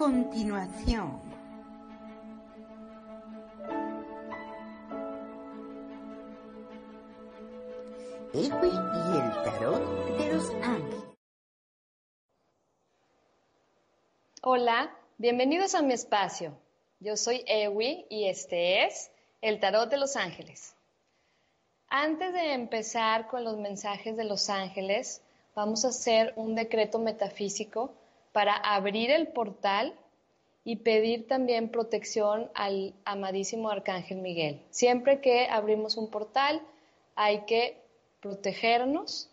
continuación. Ewi y el tarot de los ángeles. Hola, bienvenidos a mi espacio. Yo soy Ewi y este es el tarot de los ángeles. Antes de empezar con los mensajes de los ángeles, vamos a hacer un decreto metafísico para abrir el portal y pedir también protección al amadísimo Arcángel Miguel. Siempre que abrimos un portal hay que protegernos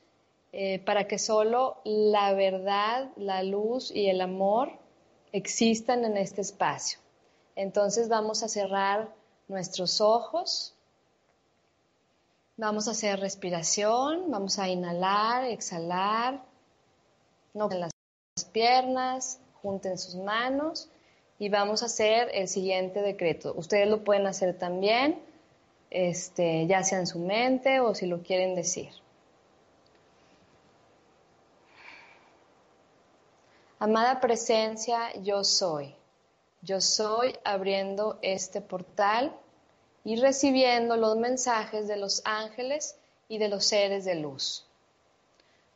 eh, para que solo la verdad, la luz y el amor existan en este espacio. Entonces vamos a cerrar nuestros ojos Vamos a hacer respiración, vamos a inhalar, exhalar, no piernas, junten sus manos y vamos a hacer el siguiente decreto. Ustedes lo pueden hacer también, este, ya sea en su mente o si lo quieren decir. Amada presencia, yo soy. Yo soy abriendo este portal y recibiendo los mensajes de los ángeles y de los seres de luz,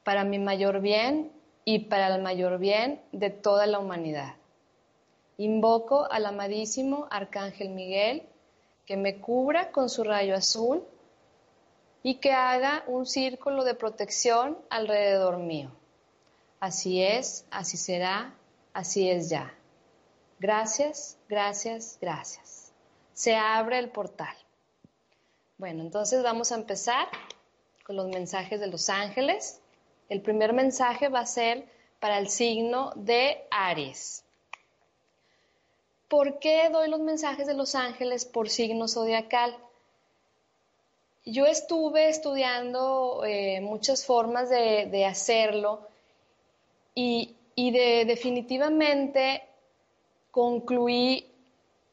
para mi mayor bien y para el mayor bien de toda la humanidad. Invoco al amadísimo Arcángel Miguel que me cubra con su rayo azul y que haga un círculo de protección alrededor mío. Así es, así será, así es ya. Gracias, gracias, gracias se abre el portal. Bueno, entonces vamos a empezar con los mensajes de los ángeles. El primer mensaje va a ser para el signo de Aries. ¿Por qué doy los mensajes de los ángeles por signo zodiacal? Yo estuve estudiando eh, muchas formas de, hacerlo y, y de, definitivamente concluí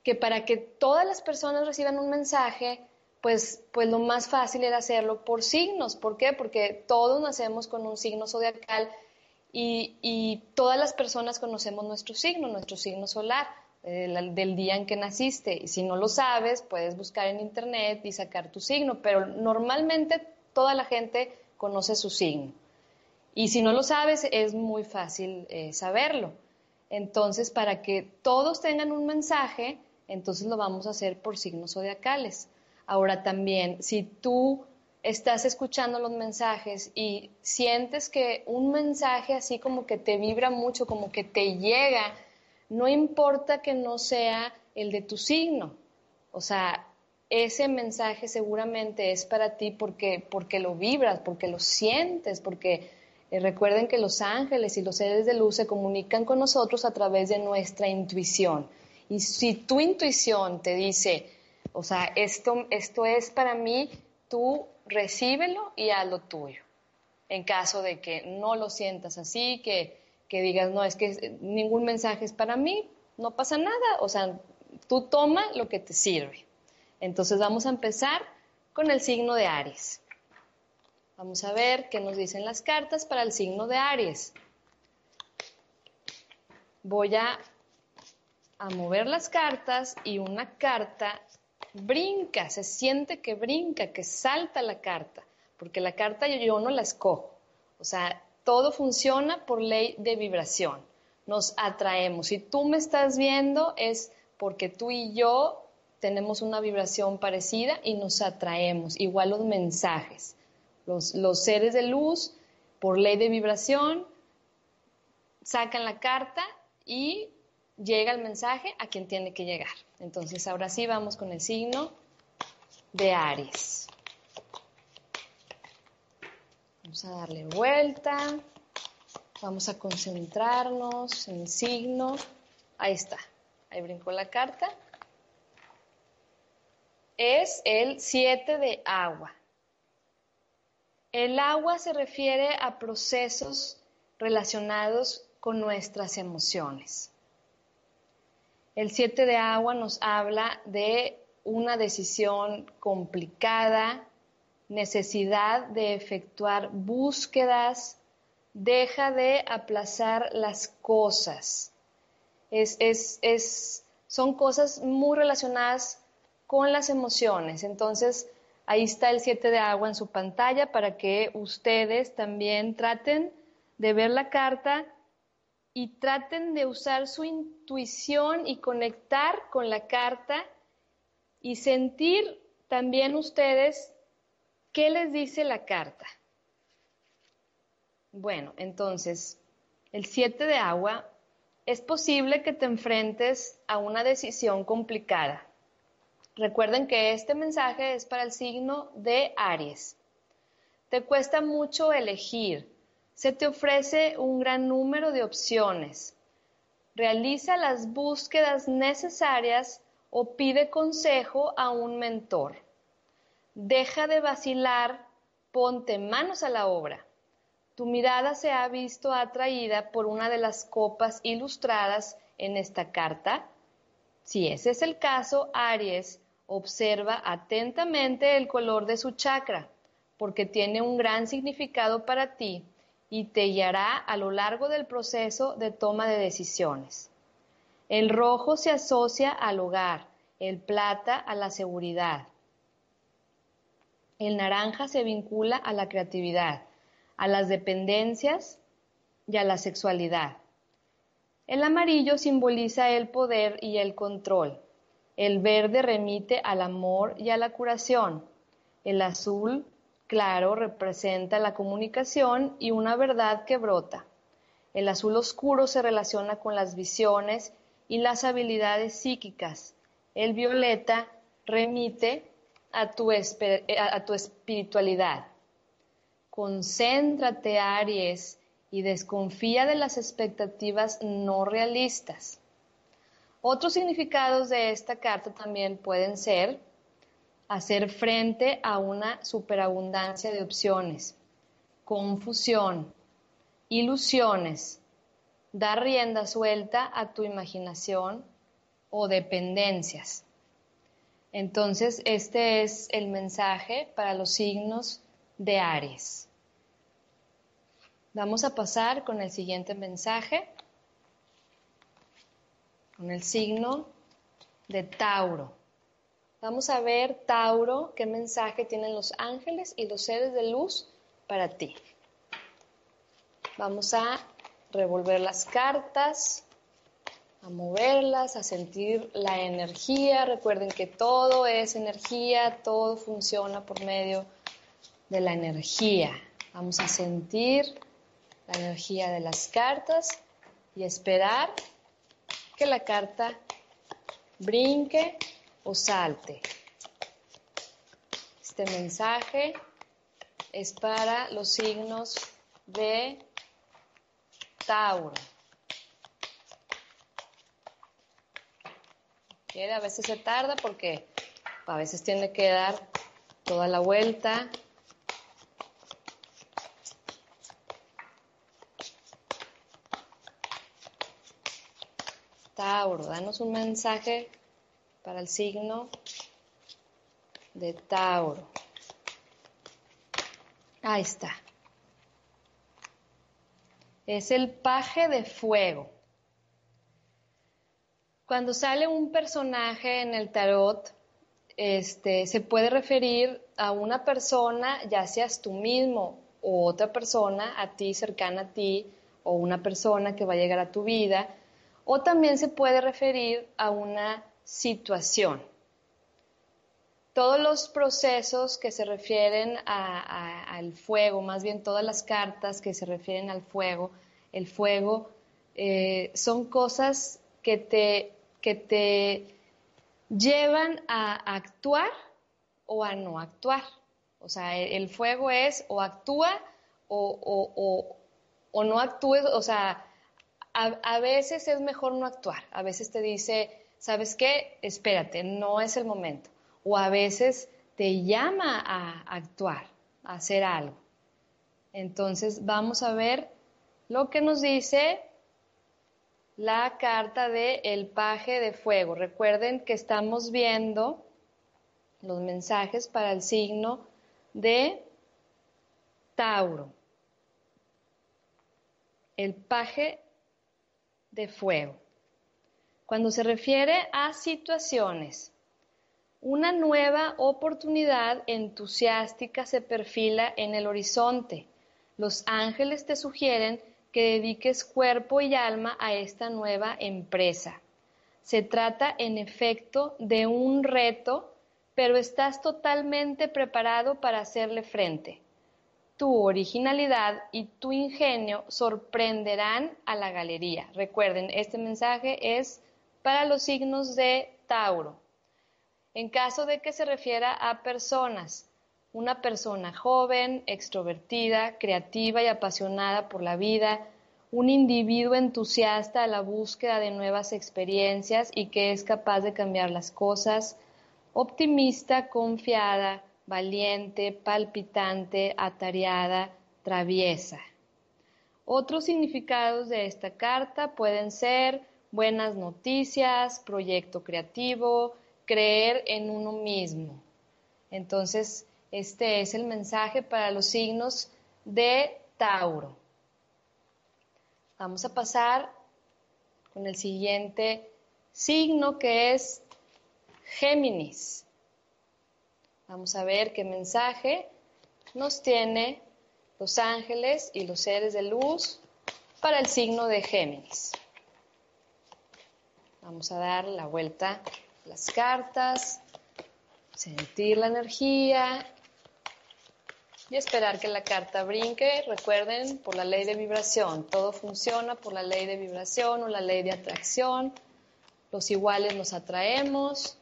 que para que todas las personas reciban un mensaje, pues, pues lo más fácil era hacerlo por signos. ¿Por qué? Porque todos nacemos con un signo zodiacal y, todas las personas conocemos nuestro signo, nuestro signo solar, eh, del día en que naciste. Y si no lo sabes, puedes buscar en internet y sacar tu signo, pero normalmente toda la gente conoce su signo. Y si no lo sabes, es muy fácil eh, saberlo. Entonces, para que todos tengan un mensaje, entonces lo vamos a hacer por signos zodiacales. Ahora también, si tú estás escuchando los mensajes y sientes que un mensaje así como que te vibra mucho, como que te llega, no importa que no sea el de tu signo. O sea, ese mensaje seguramente es para ti porque, porque lo vibras, porque lo sientes, porque eh, recuerden que los ángeles y los seres de luz se comunican con nosotros a través de nuestra intuición. Y si tu intuición te dice, o sea, esto, esto es para mí, tú recíbelo y haz lo tuyo. En caso de que no lo sientas así, que, que digas, no, es que ningún mensaje es para mí, no pasa nada. O sea, tú toma lo que te sirve. Entonces vamos a empezar con el signo de Aries. Vamos a ver qué nos dicen las cartas para el signo de Aries. Voy a a mover las cartas y una carta brinca, se siente que brinca, que salta la carta, porque la carta yo, no la escojo. O sea, todo funciona por ley de vibración. Nos atraemos. Si tú me estás viendo es porque tú y yo tenemos una vibración parecida y nos atraemos. Igual los mensajes. Los, los seres de luz, por ley de vibración, sacan la carta y llega el mensaje a quien tiene que llegar. Entonces, ahora sí vamos con el signo de Aries. Vamos a darle vuelta. Vamos a concentrarnos en el signo. Ahí está. Ahí brincó la carta. Es el 7 de agua. El agua se refiere a procesos relacionados con nuestras emociones. El siete de agua nos habla de una decisión complicada, necesidad de efectuar búsquedas, deja de aplazar las cosas. es, son cosas muy relacionadas con las emociones. Entonces, ahí está el 7 de agua en su pantalla para que ustedes también traten de ver la carta y traten de usar su intuición y conectar con la carta y sentir también ustedes qué les dice la carta. Bueno, entonces, el 7 de agua, es posible que te enfrentes a una decisión complicada. Recuerden que este mensaje es para el signo de Aries. Te cuesta mucho elegir. Se te ofrece un gran número de opciones. Realiza las búsquedas necesarias o pide consejo a un mentor. Deja de vacilar, ponte manos a la obra. Tu mirada se ha visto atraída por una de las copas ilustradas en esta carta. Si ese es el caso, Aries, observa atentamente el color de su chakra, porque tiene un gran significado para ti y te guiará a lo largo del proceso de toma de decisiones. El rojo se asocia al hogar, el plata a la seguridad. El naranja se vincula a la creatividad, a las dependencias y a la sexualidad. El amarillo simboliza el poder y el control. El verde remite al amor y a la curación. El azul claro representa la comunicación y una verdad que brota. El azul oscuro se relaciona con las visiones y las habilidades psíquicas. El violeta remite a tu, tu espiritualidad. Concéntrate, Aries, y desconfía de las expectativas no realistas. Otros significados de esta carta también pueden ser hacer frente a una superabundancia de opciones, confusión, ilusiones, dar rienda suelta a tu imaginación o dependencias. Entonces, este es el mensaje para los signos de Aries. Vamos a pasar con el siguiente mensaje, con el signo de Tauro. Vamos a ver, Tauro, qué mensaje tienen los ángeles y los seres de luz para ti. Vamos a revolver las cartas, a moverlas, a sentir la energía. Recuerden que todo es energía, todo funciona por medio de la energía. Vamos a sentir la energía de las cartas y esperar que la carta brinque o salte. Este mensaje es para los signos de Tauro. A veces se tarda porque a veces tiene que dar toda la vuelta. Tauro, danos un mensaje para el signo de Tauro. Ahí está es el paje de fuego. Cuando sale un personaje en el tarot, este, se puede referir a una persona, ya seas tú mismo o otra persona a ti, cercana a ti, o una persona que va a llegar a tu vida, o también se puede referir a una situación. Todos los procesos que se refieren al fuego, más bien todas las cartas que se refieren al fuego, el fuego, eh, son cosas que te, que te llevan a actuar o a no actuar. O sea, el, fuego es o actúa o, no actúes. O sea, a, veces es mejor no actuar. A veces te dice, ¿sabes qué? Espérate, no es el momento. O a veces te llama a actuar, a hacer algo. Entonces, vamos a ver lo que nos dice la carta de el paje de fuego. Recuerden que estamos viendo los mensajes para el signo de Tauro. El paje de fuego. Cuando se refiere a situaciones, una nueva oportunidad entusiástica se perfila en el horizonte. Los ángeles te sugieren que dediques cuerpo y alma a esta nueva empresa. Se trata, en efecto, de un reto, pero estás totalmente preparado para hacerle frente. Tu originalidad y tu ingenio sorprenderán a la galería. Recuerden, este mensaje es para los signos de Tauro. En caso de que se refiera a personas, una persona joven, extrovertida, creativa y apasionada por la vida, un individuo entusiasta a la búsqueda de nuevas experiencias y que es capaz de cambiar las cosas, optimista, confiada, valiente, palpitante, atareada, traviesa. Otros significados de esta carta pueden ser buenas noticias, proyecto creativo, creer en uno mismo. Entonces, este es el mensaje para los signos de Tauro. Vamos a pasar con el siguiente signo que es Géminis. Vamos a ver qué mensaje nos tiene los ángeles y los seres de luz para el signo de Géminis. Vamos a dar la vuelta a las cartas, sentir la energía y esperar que la carta brinque. Recuerden, por la ley de vibración, todo funciona por la ley de vibración o la ley de atracción. Los iguales nos atraemos.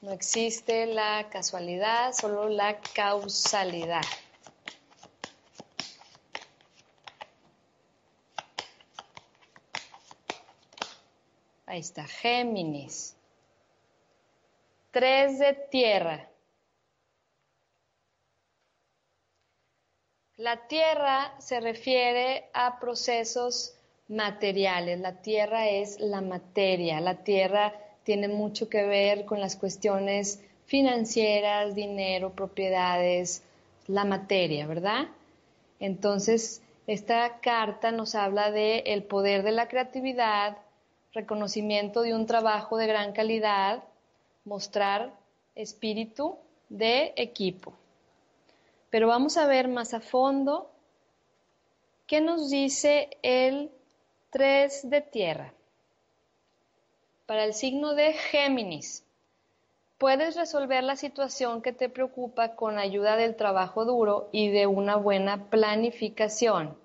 No existe la casualidad, solo la causalidad. Ahí está, Géminis. Tres de tierra. La tierra se refiere a procesos materiales. La tierra es la materia. La tierra tiene mucho que ver con las cuestiones financieras, dinero, propiedades, la materia, ¿verdad? Entonces, esta carta nos habla de el poder de la creatividad, reconocimiento de un trabajo de gran calidad, mostrar espíritu de equipo. Pero vamos a ver más a fondo qué nos dice el 3 de tierra. Para el signo de Géminis, puedes resolver la situación que te preocupa con ayuda del trabajo duro y de una buena planificación.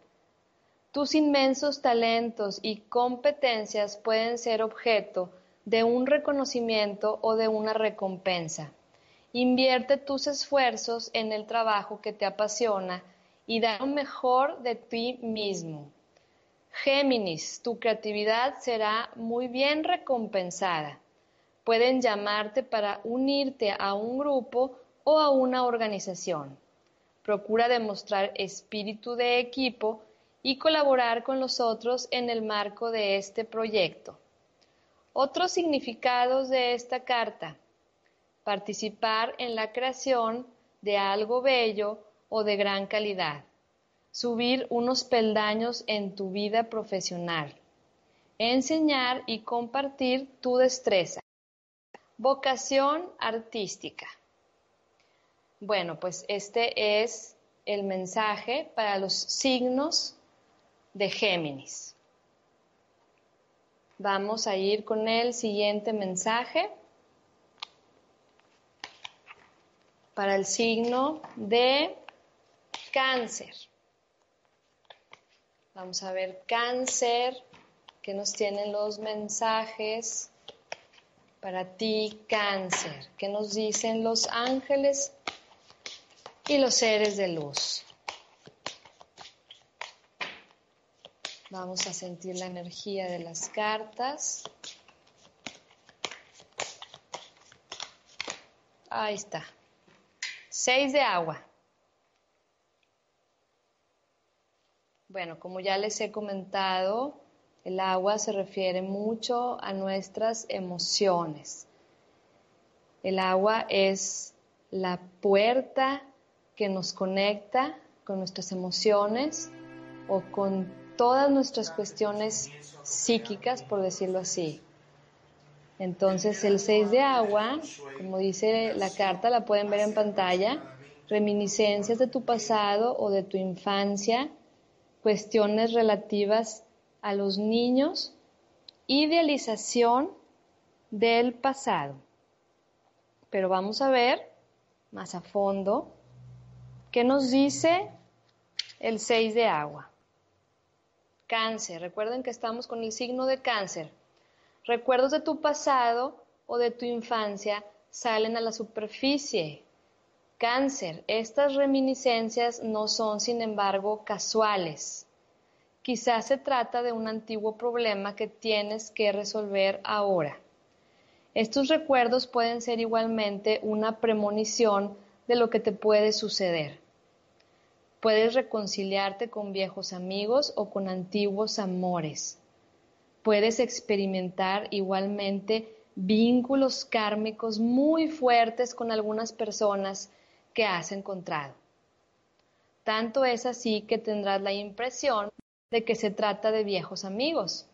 Tus inmensos talentos y competencias pueden ser objeto de un reconocimiento o de una recompensa. Invierte tus esfuerzos en el trabajo que te apasiona y da lo mejor de ti mismo. Géminis, tu creatividad será muy bien recompensada. Pueden llamarte para unirte a un grupo o a una organización. Procura demostrar espíritu de equipo y colaborar con los otros en el marco de este proyecto. Otros significados de esta carta. Participar en la creación de algo bello o de gran calidad. Subir unos peldaños en tu vida profesional. Enseñar y compartir tu destreza. Vocación artística. Bueno, pues este es el mensaje para los signos de Géminis. Vamos a ir con el siguiente mensaje para el signo de cáncer. Vamos a ver cáncer, que nos tienen los mensajes para ti cáncer, que nos dicen los ángeles y los seres de luz. Vamos a sentir la energía de las cartas. Ahí está. Seis de agua. Bueno, como ya les he comentado, el agua se refiere mucho a nuestras emociones. El agua es la puerta que nos conecta con nuestras emociones o con todas nuestras cuestiones psíquicas, por decirlo así. Entonces el 6 de agua, como dice la carta, la pueden ver en pantalla, reminiscencias de tu pasado o de tu infancia, cuestiones relativas a los niños, idealización del pasado. Pero vamos a ver más a fondo qué nos dice el 6 de agua. Cáncer, recuerden que estamos con el signo de cáncer. Recuerdos de tu pasado o de tu infancia salen a la superficie. Cáncer, estas reminiscencias no son, sin embargo, casuales. Quizás se trata de un antiguo problema que tienes que resolver ahora. Estos recuerdos pueden ser igualmente una premonición de lo que te puede suceder. Puedes reconciliarte con viejos amigos o con antiguos amores. Puedes experimentar igualmente vínculos kármicos muy fuertes con algunas personas que has encontrado. Tanto es así que tendrás la impresión de que se trata de viejos amigos.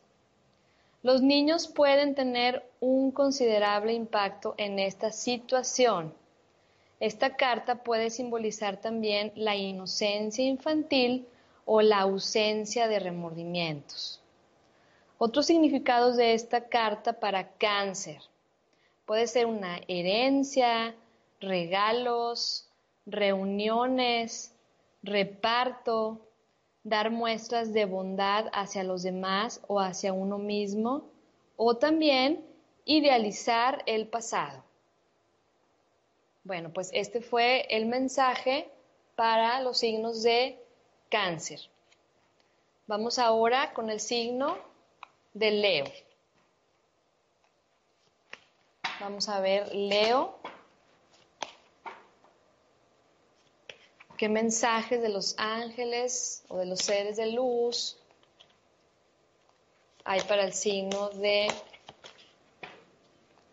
Los niños pueden tener un considerable impacto en esta situación. Esta carta puede simbolizar también la inocencia infantil o la ausencia de remordimientos. Otros significados de esta carta para cáncer. Puede ser una herencia, regalos, reuniones, reparto, dar muestras de bondad hacia los demás o hacia uno mismo, o también idealizar el pasado. Bueno, pues este fue el mensaje para los signos de cáncer. Vamos ahora con el signo de Leo. Vamos a ver Leo. qué mensajes de los ángeles o de los seres de luz hay para el signo de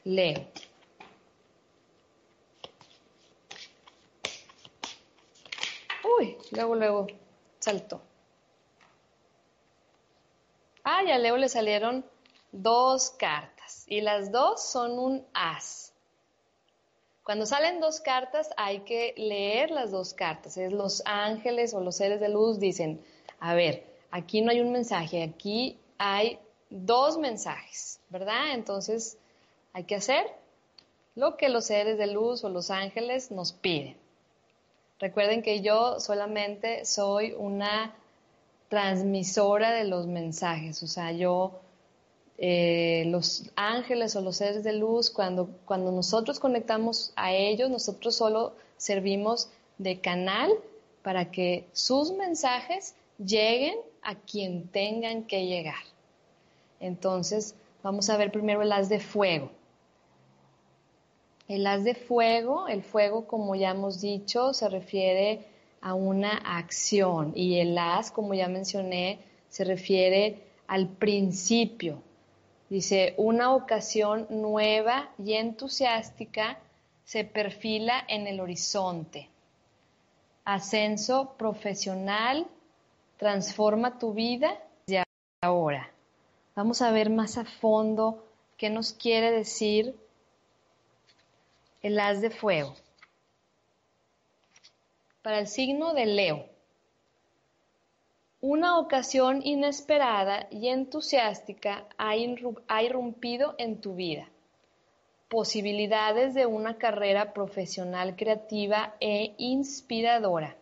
Leo. Uy, luego, luego saltó. Ah, y a Leo le salieron dos cartas y las dos son un as. Cuando salen dos cartas hay que leer las dos cartas. Es los ángeles o los seres de luz dicen, a ver, aquí no hay un mensaje, aquí hay dos mensajes, ¿verdad? Entonces hay que hacer lo que los seres de luz o los ángeles nos piden. Recuerden que yo solamente soy una transmisora de los mensajes, o sea, yo eh, los ángeles o los seres de luz, cuando, cuando nosotros conectamos a ellos, nosotros solo servimos de canal para que sus mensajes lleguen a quien tengan que llegar. Entonces, vamos a ver primero el haz de fuego. El haz de fuego, el fuego, como ya hemos dicho, se refiere a una acción y el haz, como ya mencioné, se refiere al principio, Dice, una ocasión nueva y entusiástica se perfila en el horizonte. Ascenso profesional transforma tu vida de ahora. Vamos a ver más a fondo qué nos quiere decir el haz de fuego. Para el signo de Leo, una ocasión inesperada y entusiástica ha irrumpido en tu vida. Posibilidades de una carrera profesional creativa e inspiradora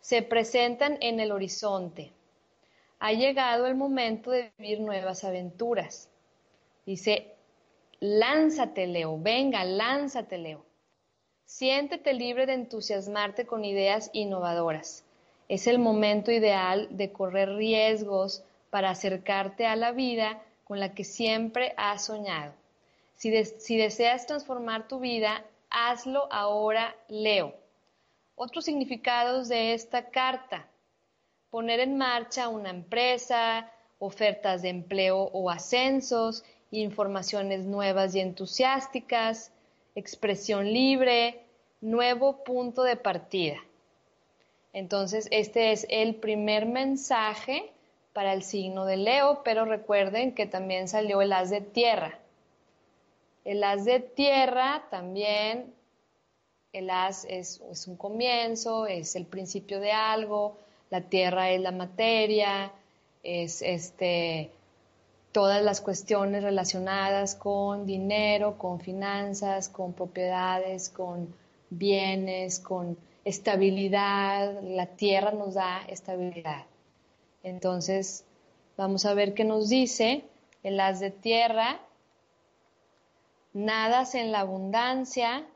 se presentan en el horizonte. Ha llegado el momento de vivir nuevas aventuras. Dice, lánzate, Leo, venga, lánzate, Leo. Siéntete libre de entusiasmarte con ideas innovadoras es el momento ideal de correr riesgos para acercarte a la vida con la que siempre has soñado. Si, deseas transformar tu vida, hazlo ahora, Leo. Otros significados de esta carta. Poner en marcha una empresa, ofertas de empleo o ascensos, informaciones nuevas y entusiásticas, expresión libre, nuevo punto de partida. Entonces, este es el primer mensaje para el signo de Leo, pero recuerden que también salió el as de tierra. El as de tierra también, el as es, es un comienzo, es el principio de algo, la tierra es la materia, es este, todas las cuestiones relacionadas con dinero, con finanzas, con propiedades, con bienes, con estabilidad. La tierra nos da estabilidad. Entonces, vamos a ver qué nos dice el as de tierra. Nadas en la abundancia,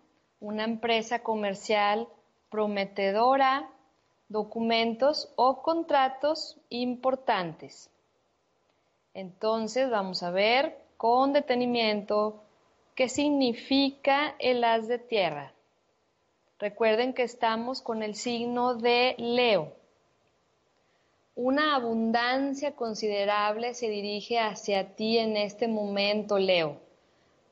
una empresa comercial prometedora, documentos o contratos importantes. Entonces, vamos a ver con detenimiento qué significa el as de tierra. Recuerden que estamos con el signo de Leo. Una abundancia considerable se dirige hacia ti en este momento, Leo.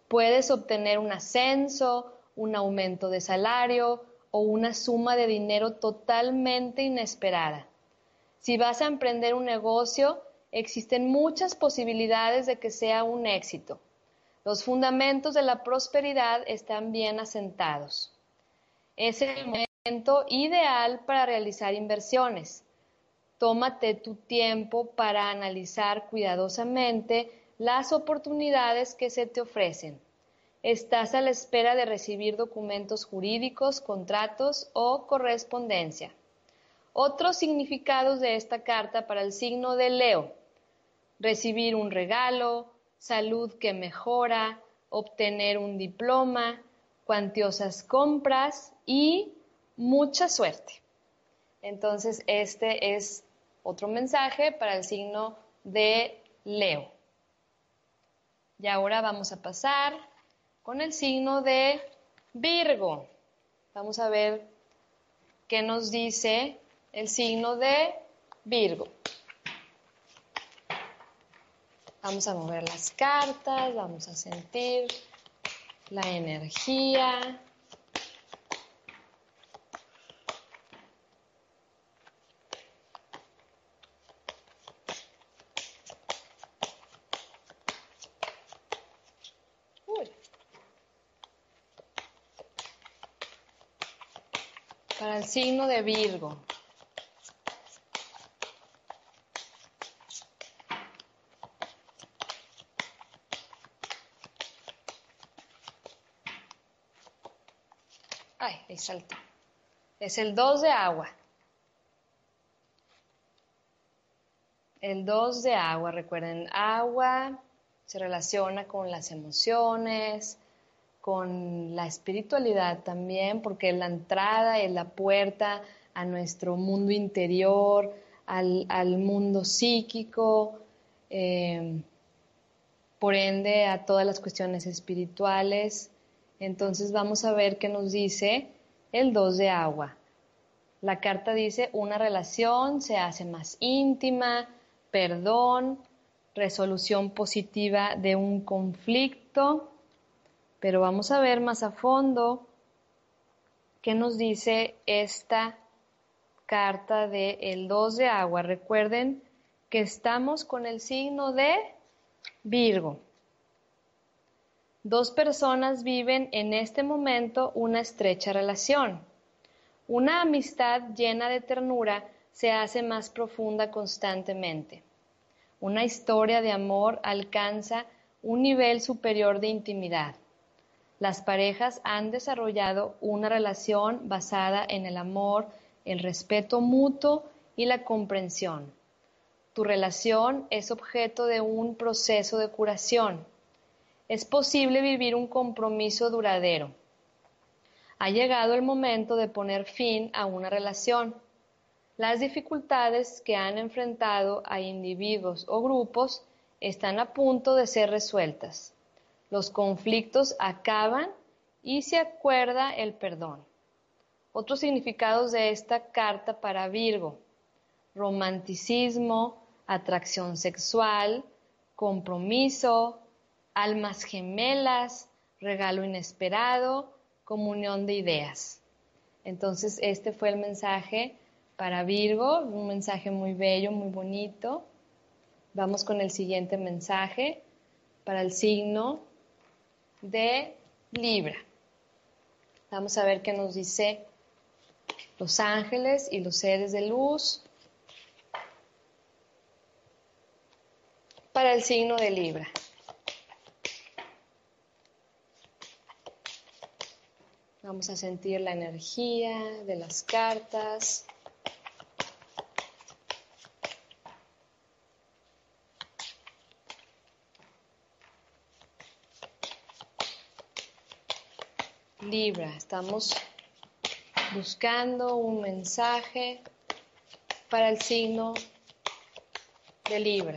Puedes obtener un ascenso, un aumento de salario o una suma de dinero totalmente inesperada. Si vas a emprender un negocio, existen muchas posibilidades de que sea un éxito. Los fundamentos de la prosperidad están bien asentados. Es el momento ideal para realizar inversiones tómate tu tiempo para analizar cuidadosamente las oportunidades que se te ofrecen. Estás a la espera de recibir documentos jurídicos, contratos o correspondencia. Otros significados de esta carta para el signo de Leo. Recibir un regalo, salud que mejora, obtener un diploma, cuantiosas compras y mucha suerte. Entonces, este es otro mensaje para el signo de Leo. Y ahora vamos a pasar con el signo de Virgo. Vamos a ver qué nos dice el signo de Virgo. Vamos a mover las cartas, vamos a sentir la energía. para el signo de Virgo. Es el 2 de agua. El 2 de agua, recuerden, agua se relaciona con las emociones, con la espiritualidad también, porque la entrada es la puerta a nuestro mundo interior, al, mundo psíquico, eh, por ende a todas las cuestiones espirituales. Entonces vamos a ver qué nos dice el 2 de agua. La carta dice una relación se hace más íntima, perdón, resolución positiva de un conflicto, pero vamos a ver más a fondo qué nos dice esta carta de el 2 de agua. Recuerden que estamos con el signo de Virgo. Dos personas viven en este momento una estrecha relación. Una amistad llena de ternura se hace más profunda constantemente. Una historia de amor alcanza un nivel superior de intimidad las parejas han desarrollado una relación basada en el amor, el respeto mutuo y la comprensión. Tu relación es objeto de un proceso de curación. Es posible vivir un compromiso duradero. Ha llegado el momento de poner fin a una relación. Las dificultades que han enfrentado a individuos o grupos están a punto de ser resueltas los conflictos acaban y se acuerda el perdón. Otros significados de esta carta para Virgo, romanticismo, atracción sexual, compromiso, almas gemelas, regalo inesperado, comunión de ideas. Entonces, este fue el mensaje para Virgo, un mensaje muy bello, muy bonito. Vamos con el siguiente mensaje para el signo de Libra. Vamos a ver qué nos dice los ángeles y los seres de luz para el signo de Libra. Vamos a sentir la energía de las cartas. Libra, estamos buscando un mensaje para el signo de Libra.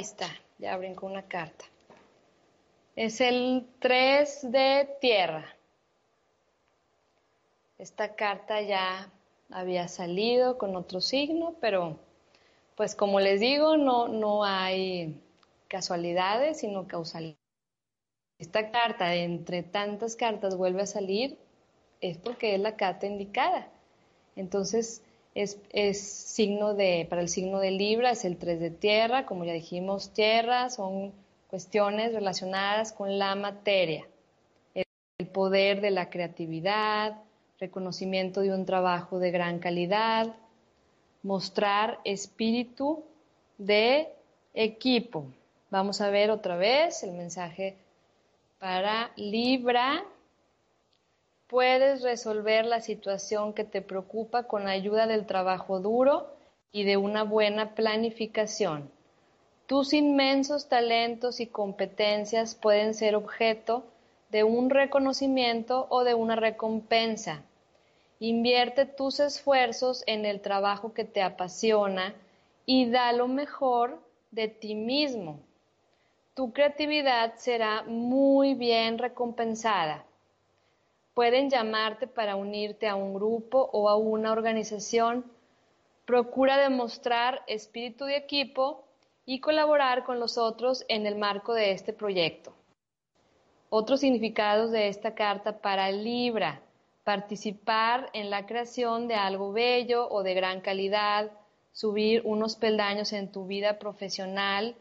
Ahí está, ya brincó una carta. Es el 3 de tierra. Esta carta ya había salido con otro signo, pero pues como les digo, no, no hay casualidades, sino causalidades. Esta carta, entre tantas cartas, vuelve a salir, es porque es la carta indicada. Entonces, es, es, signo de, para el signo de Libra, es el 3 de tierra, como ya dijimos, tierra son cuestiones relacionadas con la materia, el poder de la creatividad, reconocimiento de un trabajo de gran calidad, mostrar espíritu de equipo. Vamos a ver otra vez el mensaje para Libra. Puedes resolver la situación que te preocupa con ayuda del trabajo duro y de una buena planificación. Tus inmensos talentos y competencias pueden ser objeto de un reconocimiento o de una recompensa. Invierte tus esfuerzos en el trabajo que te apasiona y da lo mejor de ti mismo. Tu creatividad será muy bien recompensada. Pueden llamarte para unirte a un grupo o a una organización. Procura demostrar espíritu de equipo y colaborar con los otros en el marco de este proyecto. Otros significados de esta carta para Libra participar en la creación de algo bello o de gran calidad, subir unos peldaños en tu vida profesional,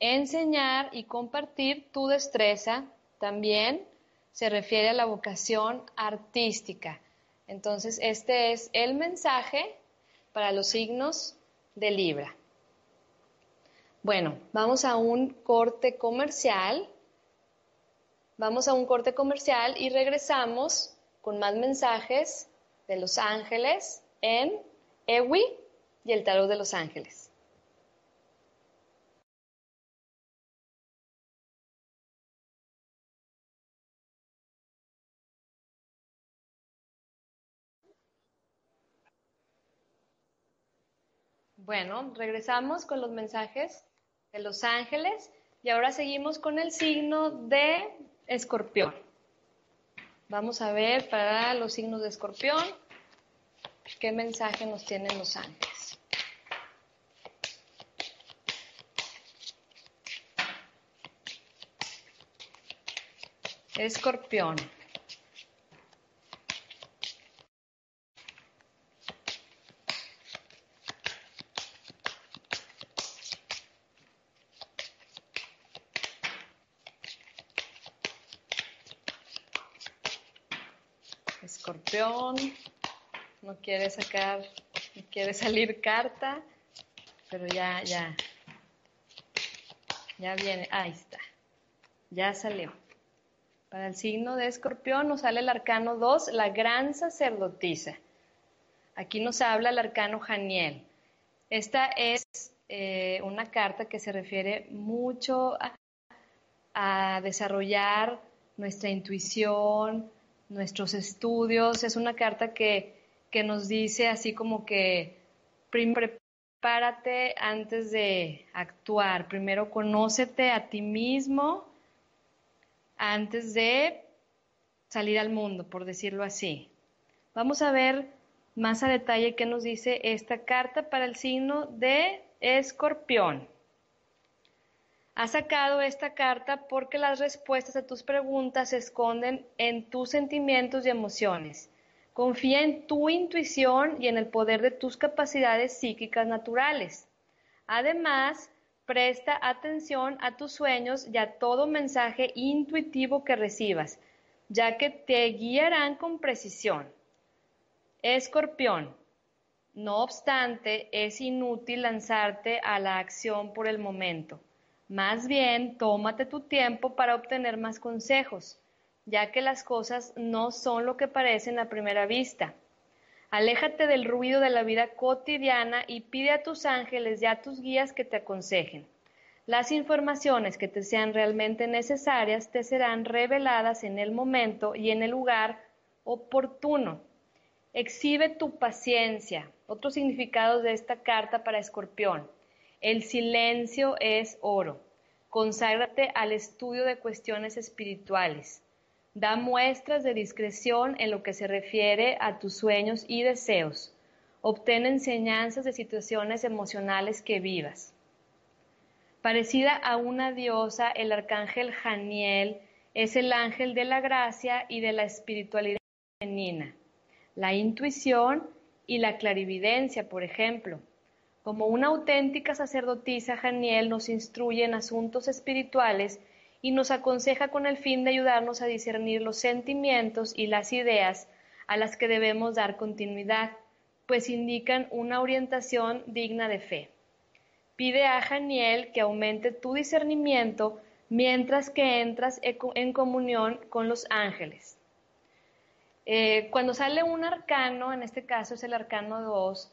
enseñar y compartir tu destreza también se refiere a la vocación artística. Entonces, este es el mensaje para los signos de Libra. Bueno, vamos a un corte comercial. Vamos a un corte comercial y regresamos con más mensajes de los ángeles en Ewi y el tarot de los ángeles. Bueno, regresamos con los mensajes de los ángeles y ahora seguimos con el signo de escorpión. Vamos a ver para los signos de escorpión qué mensaje nos tienen los ángeles. Escorpión no quiere sacar, quiere salir carta, pero ya, ya, ya viene, ahí está, ya salió. Para el signo de escorpión nos sale el arcano 2, la gran sacerdotisa. Aquí nos habla el arcano Janiel. Esta es eh, una carta que se refiere mucho a desarrollar nuestra intuición, nuestros estudios. Es una carta que, nos dice así como que prepárate antes de actuar. Primero conócete a ti mismo antes de salir al mundo, por decirlo así. Vamos a ver más a detalle qué nos dice esta carta para el signo de escorpión. Has sacado esta carta porque las respuestas a tus preguntas se esconden en tus sentimientos y emociones. Confía en tu intuición y en el poder de tus capacidades psíquicas naturales. Además, presta atención a tus sueños y a todo mensaje intuitivo que recibas, ya que te guiarán con precisión. Escorpión. No obstante, es inútil lanzarte a la acción por el momento. Más bien, tómate tu tiempo para obtener más consejos, ya que las cosas no son lo que parecen a primera vista. Aléjate del ruido de la vida cotidiana y pide a tus ángeles y a tus guías que te aconsejen. Las informaciones que te sean realmente necesarias te serán reveladas en el momento y en el lugar oportuno. Exhibe tu paciencia. Otros significados de esta carta para Escorpión. El silencio es oro. Conságrate al estudio de cuestiones espirituales. Da muestras de discreción en lo que se refiere a tus sueños y deseos. Obtén enseñanzas de situaciones emocionales que vivas. Parecida a una diosa, el arcángel Janiel es el ángel de la gracia y de la espiritualidad femenina, la intuición y la clarividencia, por ejemplo. Como una auténtica sacerdotisa, Janiel nos instruye en asuntos espirituales y nos aconseja con el fin de ayudarnos a discernir los sentimientos y las ideas a las que debemos dar continuidad, pues indican una orientación digna de fe. Pide a Janiel que aumente tu discernimiento mientras que entras en comunión con los ángeles. Eh, cuando sale un arcano, en este caso es el arcano 2,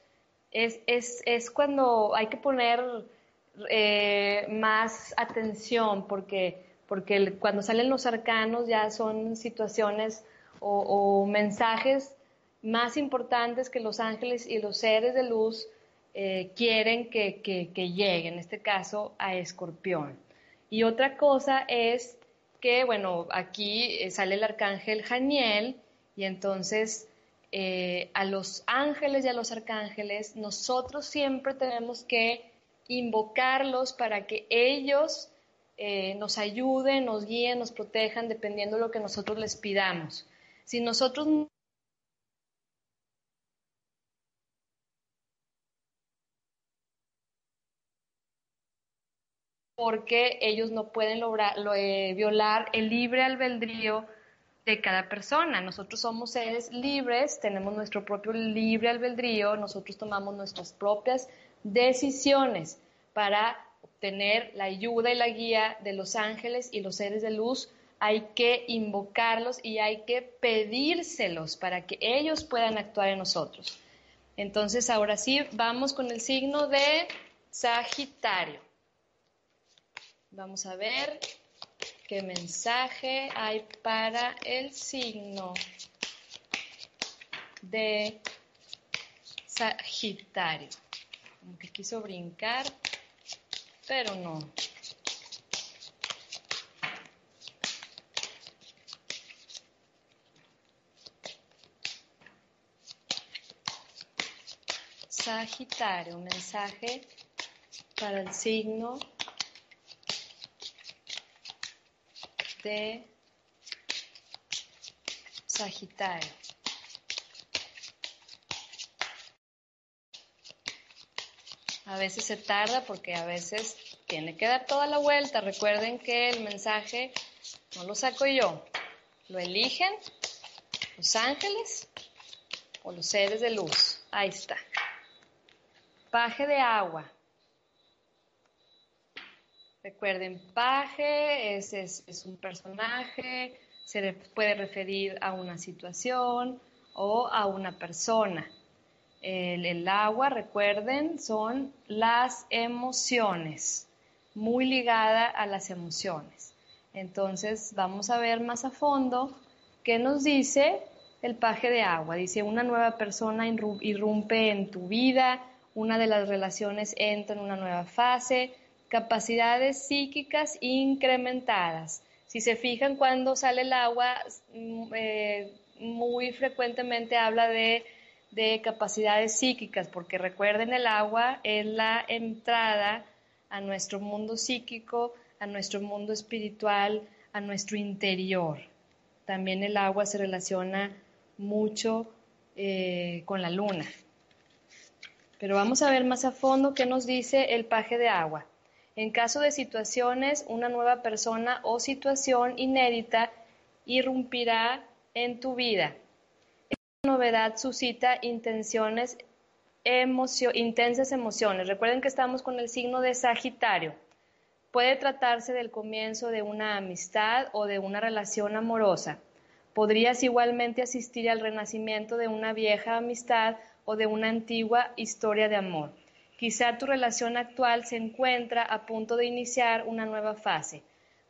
es, cuando hay que poner eh, más atención, porque, porque cuando salen los arcanos ya son situaciones o, mensajes más importantes que los ángeles y los seres de luz eh, quieren que, que, llegue, en este caso a Escorpión. Y otra cosa es que, bueno, aquí eh, sale el arcángel Janiel y entonces eh, a los ángeles y a los arcángeles, nosotros siempre tenemos que invocarlos para que ellos eh, nos ayuden, nos guíen, nos protejan, dependiendo de lo que nosotros les pidamos. Si nosotros porque ellos no pueden lograr, eh, violar el libre albedrío de cada persona. Nosotros somos seres libres, tenemos nuestro propio libre albedrío, nosotros tomamos nuestras propias decisiones para obtener la ayuda y la guía de los ángeles y los seres de luz. Hay que invocarlos y hay que pedírselos para que ellos puedan actuar en nosotros. Entonces, ahora sí, vamos con el signo de Sagitario. Vamos a ver ¿Qué mensaje hay para el signo de Sagitario? Como que quiso brincar, pero no. Sagitario, mensaje para el signo de Sagitario. A veces se tarda porque a veces tiene que dar toda la vuelta. Recuerden que el mensaje no lo saco yo, lo eligen los ángeles o los seres de luz. Ahí está. Paje de agua. Recuerden, paje es, es, un personaje, se puede referir a una situación o a una persona. El, agua, recuerden, son las emociones, muy ligada a las emociones. Entonces vamos a ver más a fondo qué nos dice el paje de agua. Dice, una nueva persona irrumpe en tu vida, una de las relaciones entra en una nueva fase, capacidades psíquicas incrementadas. Si se fijan cuando sale el agua, mm, eh, muy frecuentemente habla de, capacidades psíquicas, porque recuerden el agua es la entrada a nuestro mundo psíquico a nuestro mundo espiritual, a nuestro interior. También el agua se relaciona mucho eh, con la luna. Pero vamos a ver más a fondo qué nos dice el paje de agua. En caso de situaciones, una nueva persona o situación inédita irrumpirá en tu vida. Novedad suscita intenciones, intensas emociones. Recuerden que estamos con el signo de Sagitario. Puede tratarse del comienzo de una amistad o de una relación amorosa. Podrías igualmente asistir al renacimiento de una vieja amistad o de una antigua historia de amor. Quizá tu relación actual se encuentra a punto de iniciar una nueva fase.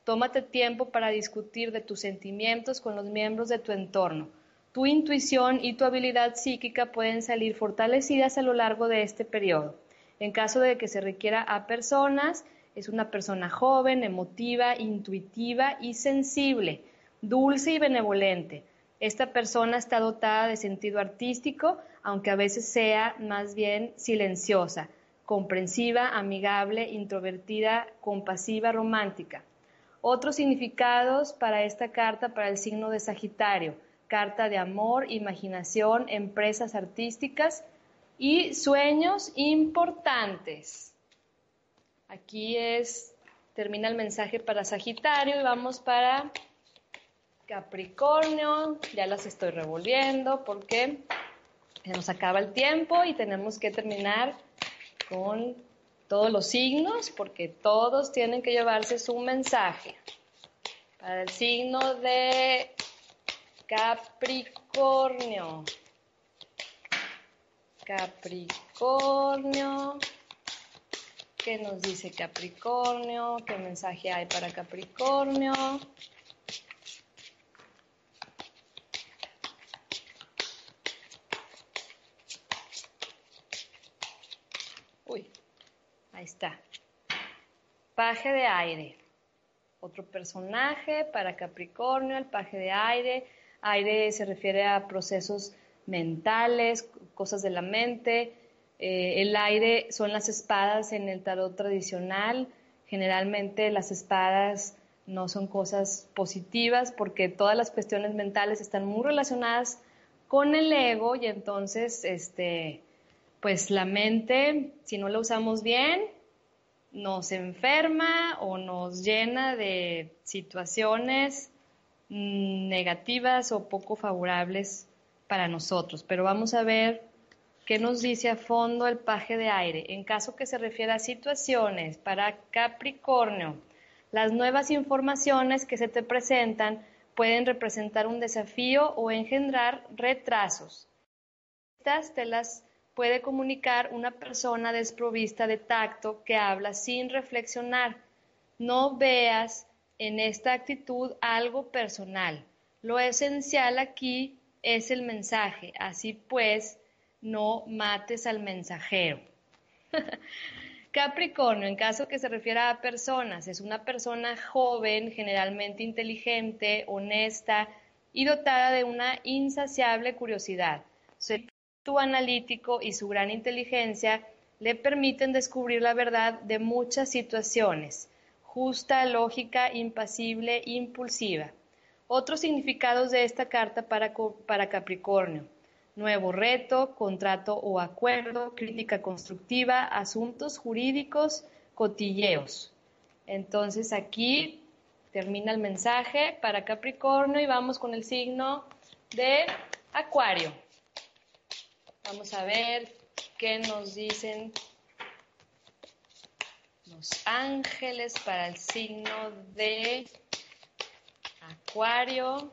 Tómate tiempo para discutir de tus sentimientos con los miembros de tu entorno. Tu intuición y tu habilidad psíquica pueden salir fortalecidas a lo largo de este periodo. En caso de que se requiera a personas, es una persona joven, emotiva, intuitiva y sensible, dulce y benevolente. Esta persona está dotada de sentido artístico, aunque a veces sea más bien silenciosa, comprensiva, amigable, introvertida, compasiva, romántica. Otros significados para esta carta para el signo de Sagitario, carta de amor, imaginación, empresas artísticas y sueños importantes. Aquí es, termina el mensaje para Sagitario y vamos para Capricornio. Ya las estoy revolviendo porque se nos acaba el tiempo y tenemos que terminar con todos los signos porque todos tienen que llevarse su mensaje. Para el signo de Capricornio. Capricornio. ¿Qué nos dice Capricornio? ¿Qué mensaje hay para Capricornio? Uy, ahí está. Paje de aire. Otro personaje para Capricornio, el paje de aire. Aire se refiere a procesos mentales, cosas de la mente, eh, el aire son las espadas en el tarot tradicional. Generalmente las espadas no son cosas positivas porque todas las cuestiones mentales están muy relacionadas con el ego y entonces, este, pues la mente, si no la usamos bien, nos enferma o nos llena de situaciones negativas o poco favorables para nosotros. Pero vamos a ver ¿Qué nos dice a fondo el paje de aire? En caso que se refiera a situaciones para Capricornio, las nuevas informaciones que se te presentan pueden representar un desafío o engendrar retrasos. Estas te las puede comunicar una persona desprovista de tacto que habla sin reflexionar. No veas en esta actitud algo personal. Lo esencial aquí es el mensaje. Así pues, no mates al mensajero. Capricornio, en caso que se refiera a personas, es una persona joven, generalmente inteligente, honesta y dotada de una insaciable curiosidad. Su espíritu analítico y su gran inteligencia le permiten descubrir la verdad de muchas situaciones, justa, lógica, impasible, impulsiva. Otros significados de esta carta para, para Capricornio nuevo reto, contrato o acuerdo, crítica constructiva, asuntos jurídicos, cotilleos. Entonces aquí termina el mensaje para Capricornio y vamos con el signo de Acuario. Vamos a ver qué nos dicen los ángeles para el signo de Acuario.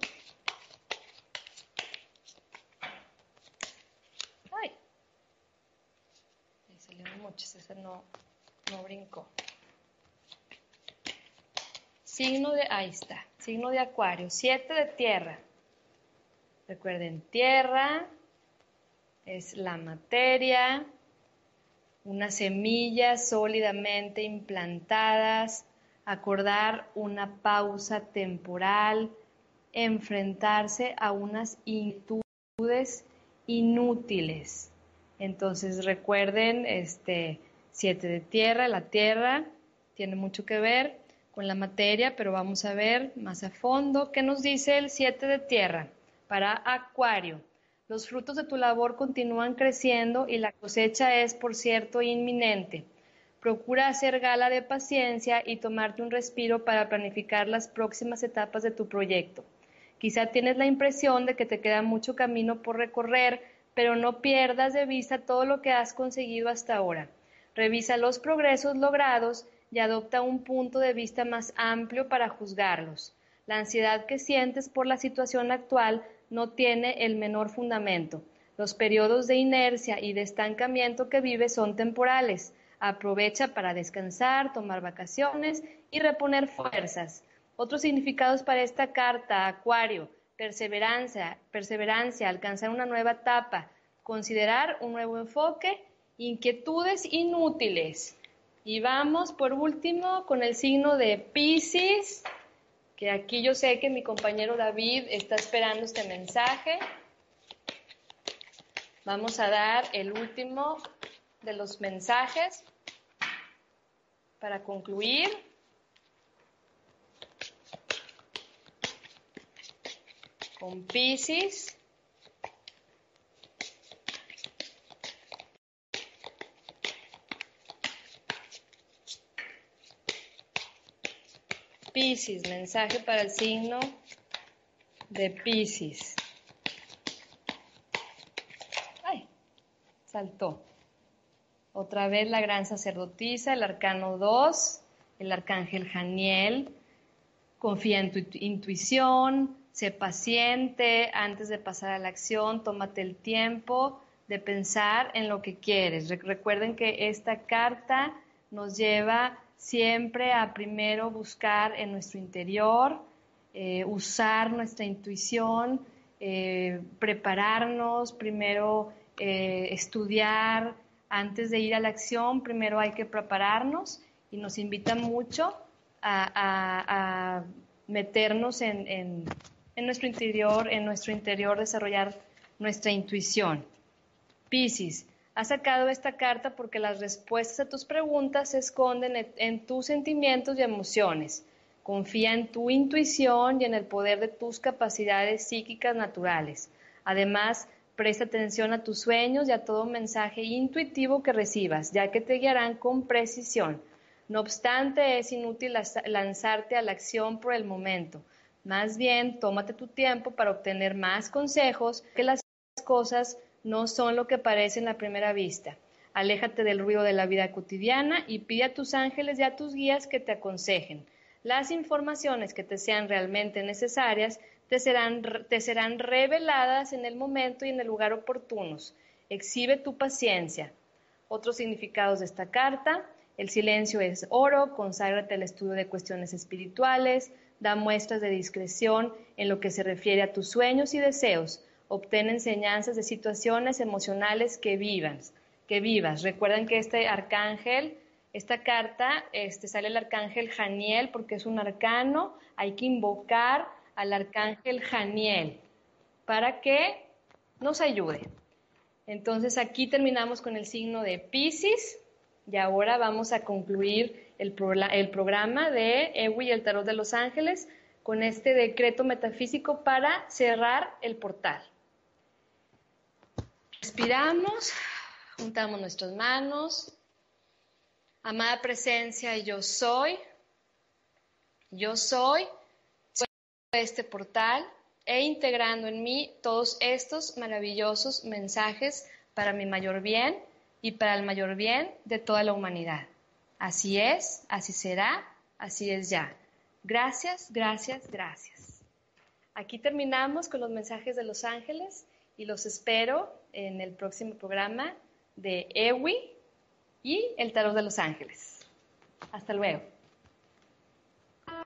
ese no, no brincó. Signo de, ahí está, signo de acuario, siete de tierra. Recuerden, tierra es la materia, unas semillas sólidamente implantadas, acordar una pausa temporal, enfrentarse a unas inquietudes inútiles. Entonces recuerden, este, siete de tierra, la tierra tiene mucho que ver, con la materia, pero vamos a ver más a fondo qué nos dice el 7 de tierra para Acuario. Los frutos de tu labor continúan creciendo y la cosecha es, por cierto, inminente. Procura hacer gala de paciencia y tomarte un respiro para planificar las próximas etapas de tu proyecto. Quizá tienes la impresión de que te queda mucho camino por recorrer, pero no pierdas de vista todo lo que has conseguido hasta ahora. Revisa los progresos logrados y adopta un punto de vista más amplio para juzgarlos. La ansiedad que sientes por la situación actual no tiene el menor fundamento. Los periodos de inercia y de estancamiento que vives son temporales. Aprovecha para descansar, tomar vacaciones y reponer fuerzas. Otros significados para esta carta, Acuario, perseverancia, perseverancia, alcanzar una nueva etapa, considerar un nuevo enfoque, inquietudes inútiles. Y vamos por último con el signo de Pisces, que aquí yo sé que mi compañero David está esperando este mensaje. Vamos a dar el último de los mensajes para concluir. con Pisces. Pisces, mensaje para el signo de Pisces. Ay, saltó. Otra vez la gran sacerdotisa, el arcano 2, el arcángel Janiel. Confía en tu intuición, sé paciente antes de pasar a la acción, tómate el tiempo de pensar en lo que quieres. Recuerden que esta carta nos lleva siempre a primero buscar en nuestro interior, eh, usar nuestra intuición, eh, prepararnos, primero eh, estudiar antes de ir a la acción, primero hay que prepararnos y nos invita mucho a, meternos en, en nuestro interior, en nuestro interior desarrollar nuestra intuición. Piscis, has sacado esta carta porque las respuestas a tus preguntas se esconden en tus sentimientos y emociones. Confía en tu intuición y en el poder de tus capacidades psíquicas naturales. Además, presta atención a tus sueños y a todo mensaje intuitivo que recibas, ya que te guiarán con precisión. No obstante, es inútil lanzarte a la acción por el momento más bien, tómate tu tiempo para obtener más consejos, que las cosas no son lo que parecen a primera vista. Aléjate del ruido de la vida cotidiana y pide a tus ángeles y a tus guías que te aconsejen. Las informaciones que te sean realmente necesarias te serán, te serán reveladas en el momento y en el lugar oportunos. Exhibe tu paciencia. Otros significados de esta carta. El silencio es oro, conságrate al estudio de cuestiones espirituales, da muestras de discreción en lo que se refiere a tus sueños y deseos, obtén enseñanzas de situaciones emocionales que vivas, que vivas. Recuerden que este arcángel, esta carta, este, sale el arcángel Janiel porque es un arcano, hay que invocar al arcángel Janiel para que nos ayude. Entonces aquí terminamos con el signo de Pisces y ahora vamos a concluir el, programa de EWI y el Tarot de los Ángeles con este decreto metafísico para cerrar el portal. Respiramos, juntamos nuestras manos. Amada presencia, yo soy. Yo soy este portal e integrando en mí todos estos maravillosos mensajes para mi mayor bien y para el mayor bien de toda la humanidad. Así es, así será, así es ya. Gracias, gracias, gracias. Aquí terminamos con los mensajes de los ángeles y los espero en el próximo programa de EWI y el Tarot de los Ángeles. Hasta luego.